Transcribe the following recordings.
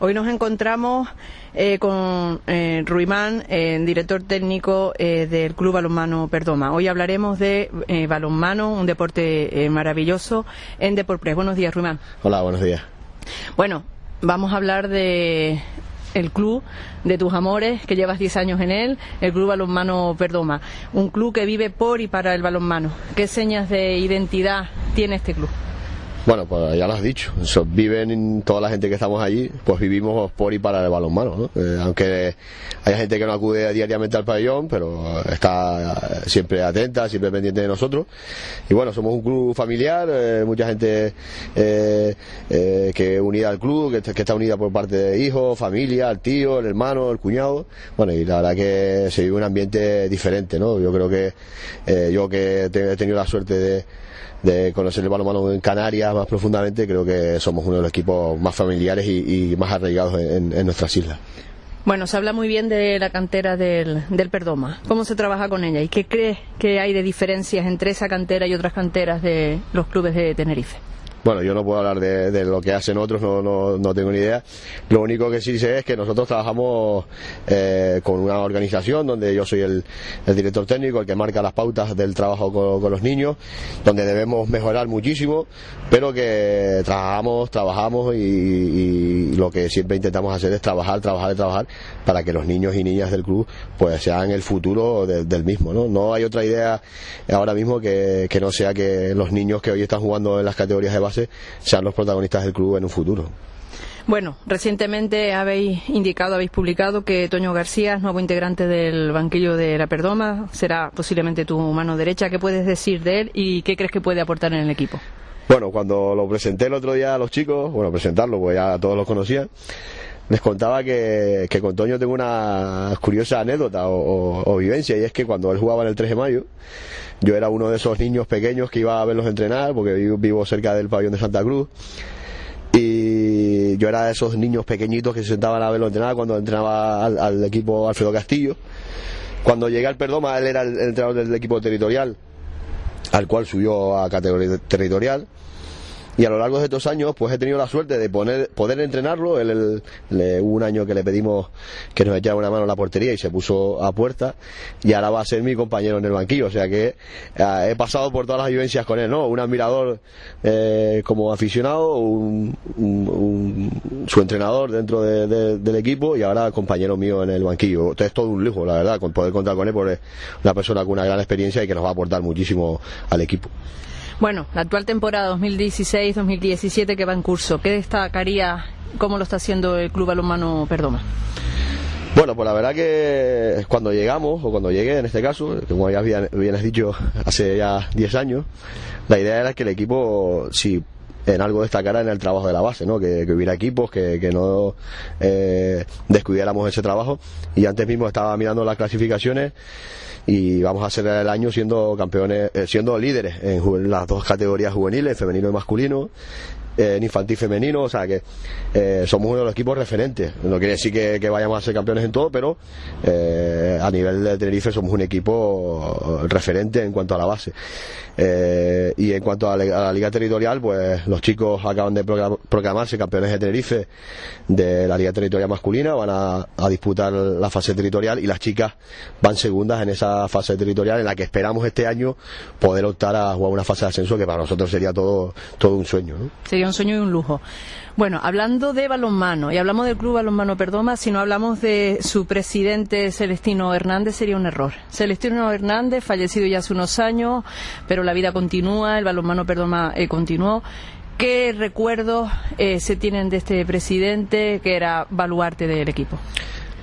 Hoy nos encontramos eh, con eh, Ruimán, eh, director técnico eh, del Club Balonmano Perdoma. Hoy hablaremos de eh, balonmano, un deporte eh, maravilloso en Deportes. Buenos días, Ruimán. Hola, buenos días. Bueno, vamos a hablar de el club de tus amores, que llevas 10 años en él, el Club Balonmano Perdoma. Un club que vive por y para el balonmano. ¿Qué señas de identidad tiene este club? Bueno, pues ya lo has dicho. Viven toda la gente que estamos allí, pues vivimos por y para el balonmano, ¿no? Eh, aunque hay gente que no acude diariamente al pabellón, pero está siempre atenta, siempre pendiente de nosotros. Y bueno, somos un club familiar, eh, mucha gente eh, eh, que unida al club, que, que, está unida por parte de hijos, familia, el tío, el hermano, el cuñado. Bueno, y la verdad que se vive un ambiente diferente, ¿no? Yo creo que eh, yo que he tenido la suerte de de conocer el balonmano en Canarias más profundamente, creo que somos uno de los equipos más familiares y, más arraigados en, en, nuestras islas. Bueno, se habla muy bien de la cantera del, del, Perdoma. ¿Cómo se trabaja con ella? ¿Y qué crees que hay de diferencias entre esa cantera y otras canteras de los clubes de Tenerife? Bueno, yo no puedo hablar de, lo que hacen otros, no, no, no, tengo ni idea. Lo único que sí sé es que nosotros trabajamos eh, con una organización donde yo soy el, director técnico, el que marca las pautas del trabajo con, los niños, donde debemos mejorar muchísimo, pero que trabajamos, trabajamos y, lo que siempre intentamos hacer es trabajar, trabajar y trabajar para que los niños y niñas del club pues sean el futuro de, del mismo. ¿no? no hay otra idea ahora mismo que, que no sea que los niños que hoy están jugando en las categorías de base sean los protagonistas del club en un futuro. Bueno, recientemente habéis indicado, habéis publicado que Toño García es nuevo integrante del banquillo de la Perdoma, será posiblemente tu mano derecha. ¿Qué puedes decir de él y qué crees que puede aportar en el equipo? Bueno, cuando lo presenté el otro día a los chicos, bueno, presentarlo, pues ya todos los conocían, les contaba que, que con Toño tengo una curiosa anécdota o, vivencia, y es que cuando él jugaba en el 3 de mayo, yo era uno de esos niños pequeños que iba a verlos entrenar, porque vivo, vivo cerca del pabellón de Santa Cruz, y yo era de esos niños pequeñitos que se sentaban a verlo entrenar cuando entrenaba al, equipo Alfredo Castillo. Cuando llegué al Perdoma, él era el entrenador del equipo territorial, al cual subió a categoría territorial y a lo largo de estos años pues he tenido la suerte de poner, poder entrenarlo. Él, le, un año que le pedimos que nos echara una mano en la portería y se puso a puerta. Y ahora va a ser mi compañero en el banquillo. O sea que eh, he pasado por todas las vivencias con él ¿no? un admirador eh, como aficionado un, un, su entrenador dentro de, de, del equipo y ahora compañero mío en el banquillo. Entonces es todo un lujo la verdad. Con poder contar con él porque es una persona con una gran experiencia y que nos va a aportar muchísimo al equipo bueno, la actual temporada 2016-2017 que va en curso, ¿qué destacaría cómo lo está haciendo el Club Balonmano Perdoma? Bueno, pues la verdad que cuando llegamos, o cuando llegué en este caso, como ya bien, has dicho, hace ya 10 años, la idea era que el equipo, si en algo destacara en el trabajo de la base, ¿no? que, que hubiera equipos, que, que no eh, descuidáramos ese trabajo. Y antes mismo estaba mirando las clasificaciones y vamos a hacer el año siendo campeones, eh, siendo líderes en las dos categorías juveniles, femenino y masculino, en infantil femenino, o sea que eh, somos uno de los equipos referentes. No quiere decir que, vayamos a ser campeones en todo, pero eh, a nivel de Tenerife somos un equipo referente en cuanto a la base. Eh, y en cuanto a la, liga territorial, pues los chicos acaban de proclamarse campeones de Tenerife de la liga territorial masculina, van a, a disputar la fase territorial y las chicas van segundas en esa fase territorial en la que esperamos este año poder optar a jugar una fase de ascenso que para nosotros sería todo, todo un sueño. ¿no? Sería un sueño y un lujo. Bueno, hablando de balonmano, y hablamos del Club Balonmano Perdoma, si no hablamos de su presidente Celestino Hernández, sería un error. Celestino Hernández, fallecido ya hace unos años, pero la vida continúa, el balonmano Perdoma eh, continuó. ¿Qué recuerdos eh, se tienen de este presidente que era baluarte del equipo?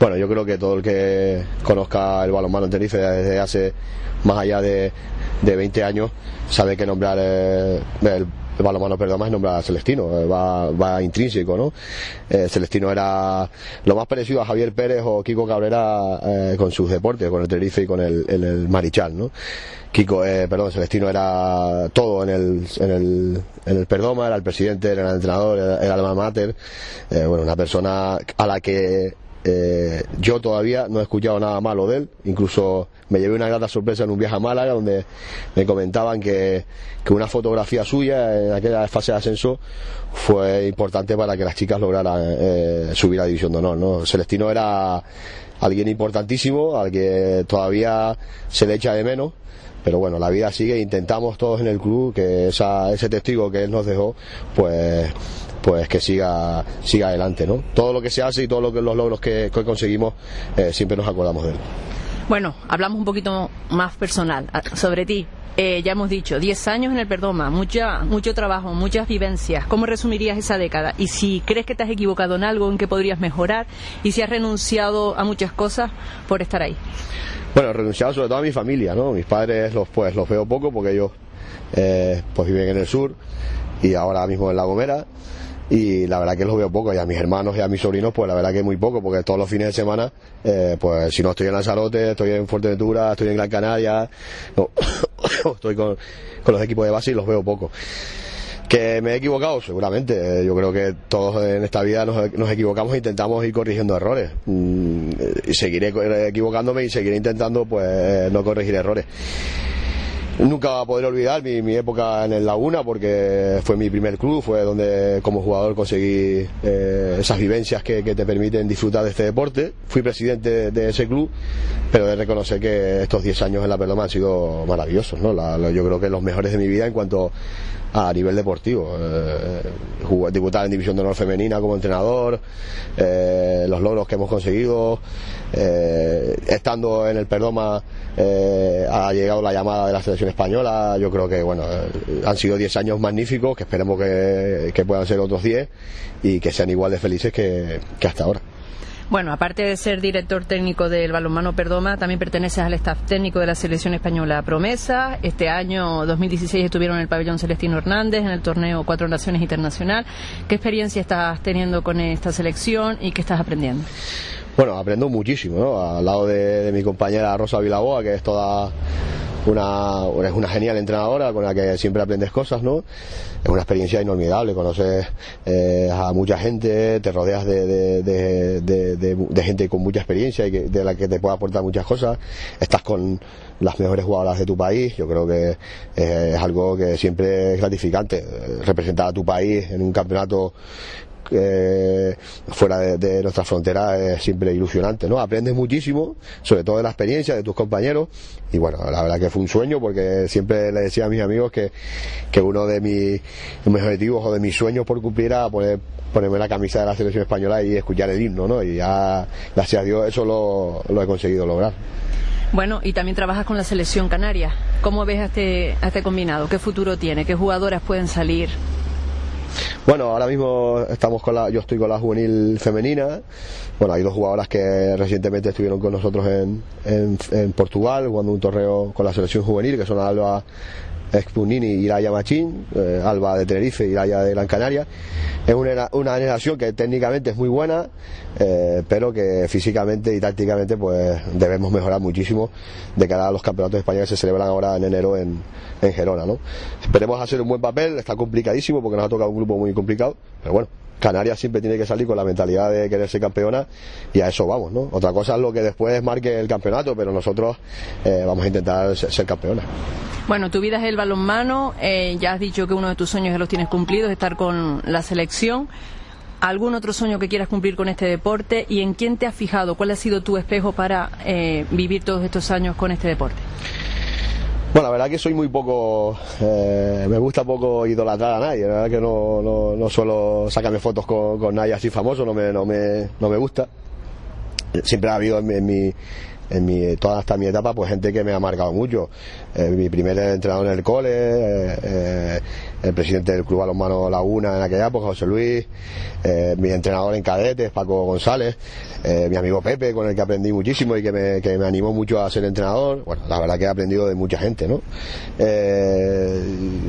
Bueno, yo creo que todo el que conozca el balonmano en Tenerife desde hace más allá de, de 20 años sabe que nombrar eh, el el balonmano Perdoma es nombrar a Celestino, va, va intrínseco, ¿no? Eh, Celestino era lo más parecido a Javier Pérez o Kiko Cabrera eh, con sus deportes, con el Tenerife y con el, el, Marichal, ¿no? Kiko, eh, perdón, Celestino era todo en el, en el, en el Perdoma, era el presidente, era el entrenador, era el alma mater, bueno, una persona a la que eh, yo todavía no he escuchado nada malo de él, incluso me llevé una grata sorpresa en un viaje a Málaga donde me comentaban que, una fotografía suya en aquella fase de ascenso fue importante para que las chicas lograran eh, subir a División de Honor. ¿no? Celestino era alguien importantísimo, al que todavía se le echa de menos pero bueno, la vida sigue, intentamos todos en el club que ese testigo que él nos dejó, pues pues que siga siga adelante, ¿no? Todo lo que se hace y todos lo los logros que, conseguimos eh, siempre nos acordamos de él. Bueno, hablamos un poquito más personal ah, sobre ti. Eh, ya hemos dicho, 10 años en el Perdoma, mucha, mucho trabajo, muchas vivencias. ¿Cómo resumirías esa década? Y si crees que te has equivocado en algo, en que podrías mejorar, y si has renunciado a muchas cosas por estar ahí. Bueno, he renunciado sobre todo a mi familia, ¿no? Mis padres los pues los veo poco porque ellos eh, pues viven en el sur y ahora mismo en La Gomera y la verdad que los veo poco y a mis hermanos y a mis sobrinos pues la verdad que muy poco porque todos los fines de semana eh, pues si no estoy en Lanzarote estoy en Fuerteventura estoy en Gran Canaria estoy con, con los equipos de base y los veo poco que me he equivocado, seguramente. Yo creo que todos en esta vida nos, equivocamos e intentamos ir corrigiendo errores. Mm, y seguiré equivocándome y seguiré intentando pues no corregir errores. Nunca poder olvidar mi, época en el Laguna porque fue mi primer club, fue donde como jugador conseguí eh, esas vivencias que, te permiten disfrutar de este deporte. Fui presidente de, ese club, pero de reconocer que estos 10 años en la Perloma han sido maravillosos. ¿no? yo creo que los mejores de mi vida en cuanto a nivel deportivo. Eh, en División de Honor Femenina como entrenador, eh, los logros que hemos conseguido, eh, estando en el Perdoma eh, ha llegado la llamada de la selección española. Yo creo que bueno eh, han sido 10 años magníficos, que esperemos que, puedan ser otros 10 y que sean igual de felices que, hasta ahora. Bueno, aparte de ser director técnico del balonmano Perdoma, también perteneces al staff técnico de la selección española Promesa. Este año 2016 estuvieron en el pabellón Celestino Hernández en el torneo Cuatro Naciones Internacional. ¿Qué experiencia estás teniendo con esta selección y qué estás aprendiendo? Bueno, aprendo muchísimo, ¿no? Al lado de, mi compañera Rosa Vilaboa, que es toda una, es una genial entrenadora con la que siempre aprendes cosas, ¿no? Es una experiencia inolvidable, conoces eh, a mucha gente, te rodeas de, de, gente con mucha experiencia y de la que te puede aportar muchas cosas, estás con las mejores jugadoras de tu país, yo creo que eh, es algo que siempre es gratificante, representar a tu país en un campeonato fuera de, nuestra frontera es siempre ilusionante, ¿no? Aprendes muchísimo, sobre todo de la experiencia de tus compañeros, y bueno, la verdad que fue un sueño, porque siempre le decía a mis amigos que, que uno de mis, objetivos o de mis sueños por cumplir era poner, ponerme la camisa de la selección española y escuchar el himno, ¿no? Y ya, gracias a Dios, eso lo, lo he conseguido lograr. Bueno, y también trabajas con la selección canaria. ¿Cómo ves a este, a este combinado? ¿Qué futuro tiene? ¿Qué jugadoras pueden salir? Bueno, ahora mismo estamos con la, yo estoy con la juvenil femenina. Bueno, hay dos jugadoras que recientemente estuvieron con nosotros en, en, Portugal jugando un torneo con la selección juvenil, que son Alba Expunini y Iraya Machín, eh, Alba de Tenerife y Iraya de Gran Canaria. Es una, una generación que técnicamente es muy buena, eh, pero que físicamente y tácticamente pues debemos mejorar muchísimo de cara a los campeonatos españoles que se celebran ahora en enero en, en Gerona. ¿no? Esperemos hacer un buen papel, está complicadísimo porque nos ha tocado un grupo muy complicado, pero bueno, Canarias siempre tiene que salir con la mentalidad de querer ser campeona y a eso vamos, ¿no? Otra cosa es lo que después marque el campeonato, pero nosotros eh, vamos a intentar ser, campeona. Bueno, tu vida es el balonmano, eh, ya has dicho que uno de tus sueños ya los tienes cumplidos, estar con la selección. ¿Algún otro sueño que quieras cumplir con este deporte? ¿Y en quién te has fijado? ¿Cuál ha sido tu espejo para eh, vivir todos estos años con este deporte? Bueno, la verdad que soy muy poco, eh, me gusta poco idolatrar a nadie, la verdad que no, no, no suelo sacarme fotos con, con, nadie así famoso, no me, no me, no me gusta. Siempre ha habido en mi, en mi, toda hasta mi etapa, pues gente que me ha marcado mucho. Eh, mi primer entrenador en el cole, eh, eh, el presidente del Club Balonmano Laguna en aquella época, José Luis, mi entrenador en cadetes, Paco González, mi amigo Pepe, con el que aprendí muchísimo y que me, que me animó mucho a ser entrenador. Bueno, la verdad que he aprendido de mucha gente, ¿no?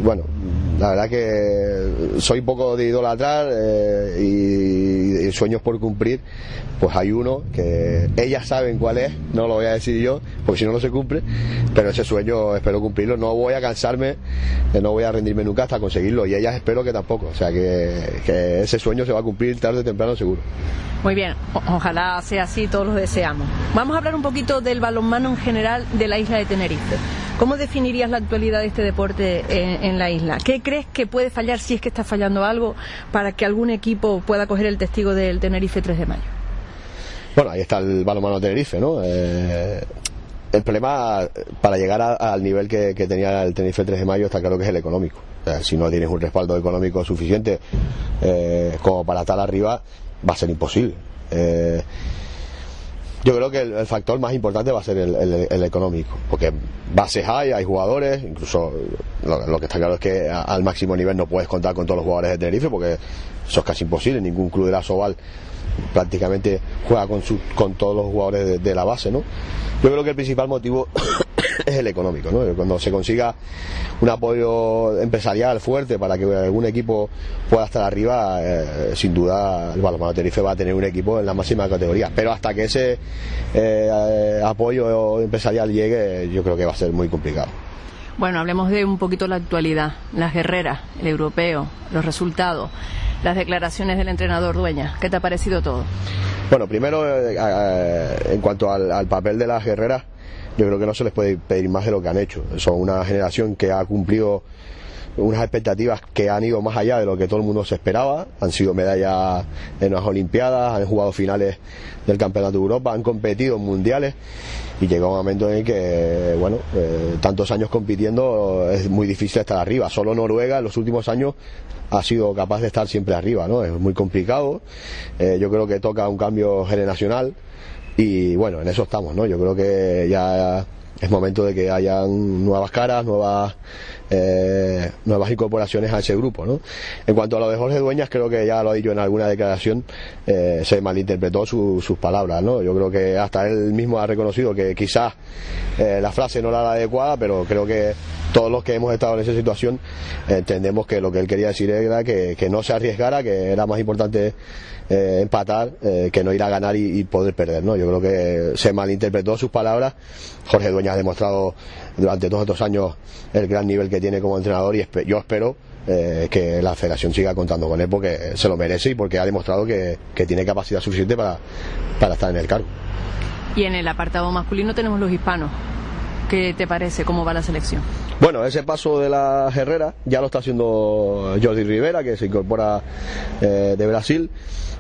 bueno, la verdad que soy poco de idolatrar y, hay sueños por cumplir, pues hay uno que ellas saben cuál es, no lo voy a decir yo, porque si no, no se cumple, pero ese sueño espero cumplirlo, no voy a cansarme, eh, no voy a rendirme nunca hasta conseguirlo, y ellas espero que tampoco, o sea que ese sueño se va a cumplir tarde o temprano seguro. Muy bien, ojalá sea así, todos lo deseamos. Vamos a hablar un poquito del balonmano en general de la isla de Tenerife. ¿Cómo definirías la actualidad de este deporte en, la isla? ¿Qué crees que puede fallar si es que está fallando algo para que algún equipo pueda coger el testigo del Tenerife 3 de mayo? Bueno, ahí está el balonmano Tenerife, ¿no? Eh, el problema para llegar al nivel que, tenía el Tenerife 3 de mayo está claro que es el económico. si no tienes un respaldo económico suficiente eh, como para estar arriba, va a ser imposible. Eh, yo creo que el, factor más importante va a ser el, económico, porque bases hay, hay jugadores, incluso lo, que está claro es que al máximo nivel no puedes contar con todos los jugadores de Tenerife, porque eso es casi imposible, ningún club de la Soval prácticamente juega con, su, con todos los jugadores de, la base, ¿no? Yo creo que el principal motivo es el económico, ¿no? Cuando se consiga un apoyo empresarial fuerte para que algún equipo pueda estar arriba, eh, sin duda el Balonmano Tenerife va a tener un equipo en la máxima categoría. Pero hasta que ese eh, apoyo empresarial llegue, yo creo que va a ser muy complicado. Bueno, hablemos de un poquito la actualidad, las guerreras, el europeo, los resultados las declaraciones del entrenador Dueña. ¿Qué te ha parecido todo? Bueno, primero, eh, en cuanto al, papel de las guerreras, yo creo que no se les puede pedir más de lo que han hecho. Son una generación que ha cumplido unas expectativas que han ido más allá de lo que todo el mundo se esperaba. Han sido medallas en las Olimpiadas, han jugado finales del Campeonato de Europa, han competido en mundiales y llega un momento en el que, bueno, eh, tantos años compitiendo es muy difícil estar arriba. Solo Noruega en los últimos años ha sido capaz de estar siempre arriba, ¿no? Es muy complicado. Eh, yo creo que toca un cambio generacional y bueno, en eso estamos, ¿no? Yo creo que ya es momento de que hayan nuevas caras, nuevas eh, nuevas incorporaciones a ese grupo. ¿no? En cuanto a lo de Jorge Dueñas, creo que ya lo ha dicho en alguna declaración, eh, se malinterpretó sus palabras. ¿no? Yo creo que hasta él mismo ha reconocido que quizás eh, la frase no era la adecuada, pero creo que todos los que hemos estado en esa situación entendemos que lo que él quería decir era que, no se arriesgara, que era más importante empatar que no ir a ganar y, poder perder. ¿no? Yo creo que se malinterpretó sus palabras. Jorge Dueñas ha demostrado durante todos estos años el gran nivel que tiene como entrenador y yo espero eh, que la federación siga contando con él porque se lo merece y porque ha demostrado que, tiene capacidad suficiente para, para estar en el cargo. Y en el apartado masculino tenemos los hispanos. ¿Qué te parece? ¿Cómo va la selección? Bueno, ese paso de la Herrera ya lo está haciendo Jordi Rivera, que se incorpora eh, de Brasil.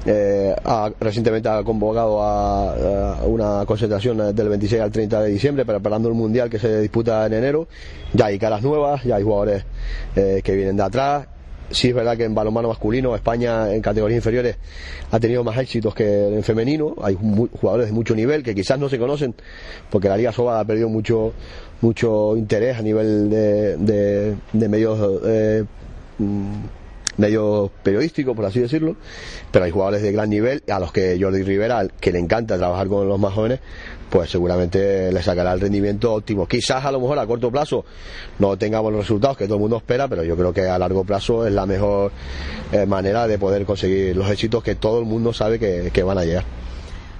Eh, recientemente ha convocado a, una concentración del 26 al 30 de diciembre preparando el Mundial que se disputa en enero. Ya hay caras nuevas, ya hay jugadores eh, que vienen de atrás. Sí es verdad que en balonmano masculino España en categorías inferiores ha tenido más éxitos que en femenino. Hay jugadores de mucho nivel que quizás no se conocen porque la Liga Soba ha perdido mucho mucho interés a nivel de, de, medios eh, mm, medio periodístico, por así decirlo, pero hay jugadores de gran nivel a los que Jordi Rivera, que le encanta trabajar con los más jóvenes, pues seguramente le sacará el rendimiento óptimo. Quizás a lo mejor a corto plazo no tengamos los resultados que todo el mundo espera, pero yo creo que a largo plazo es la mejor eh, manera de poder conseguir los éxitos que todo el mundo sabe que van a llegar.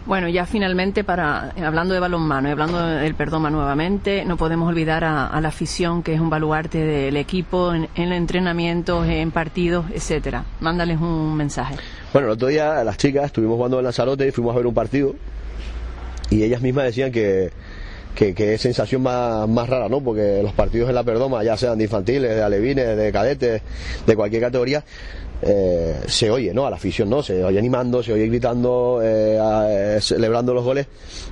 Bueno, ya finalmente, para hablando de balonmano y hablando del Perdoma nuevamente, no podemos olvidar a, la afición, que es un baluarte del equipo en, en entrenamientos, en partidos, etcétera. Mándales un mensaje. Bueno, el otro día las chicas estuvimos jugando en Lanzarote y fuimos a ver un partido y ellas mismas decían que, que, es sensación más, más rara, ¿no? Porque los partidos en la Perdoma, ya sean de infantiles, de alevines, de cadetes, de cualquier categoría, eh, se oye, ¿no? A la afición, ¿no? Se oye animando, se oye gritando, eh, eh, celebrando los goles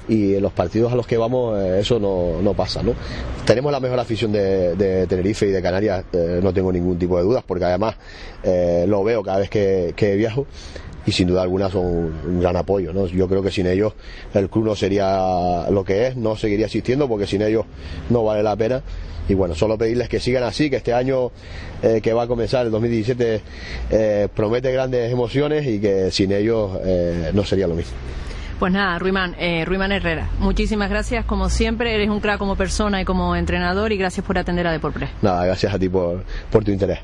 y en los partidos a los que vamos eso no, no, pasa, ¿no? Tenemos la mejor afición de, Tenerife y de Canarias, no tengo ningún tipo de dudas porque además lo veo cada vez que viajo y sin duda alguna son un gran apoyo. ¿no? Yo creo que sin ellos el club no sería lo que es, no seguiría existiendo porque sin ellos no vale la pena. Y bueno, solo pedirles que sigan así, que este año eh, que va a comenzar, el 2017, eh, promete grandes emociones y que sin ellos eh, no sería lo mismo. Pues nada, Ruimán, Ruimán Herrera, muchísimas gracias como siempre, eres un crack como persona y como entrenador y gracias por atender a Deportes. Nada, gracias a ti por, por tu interés.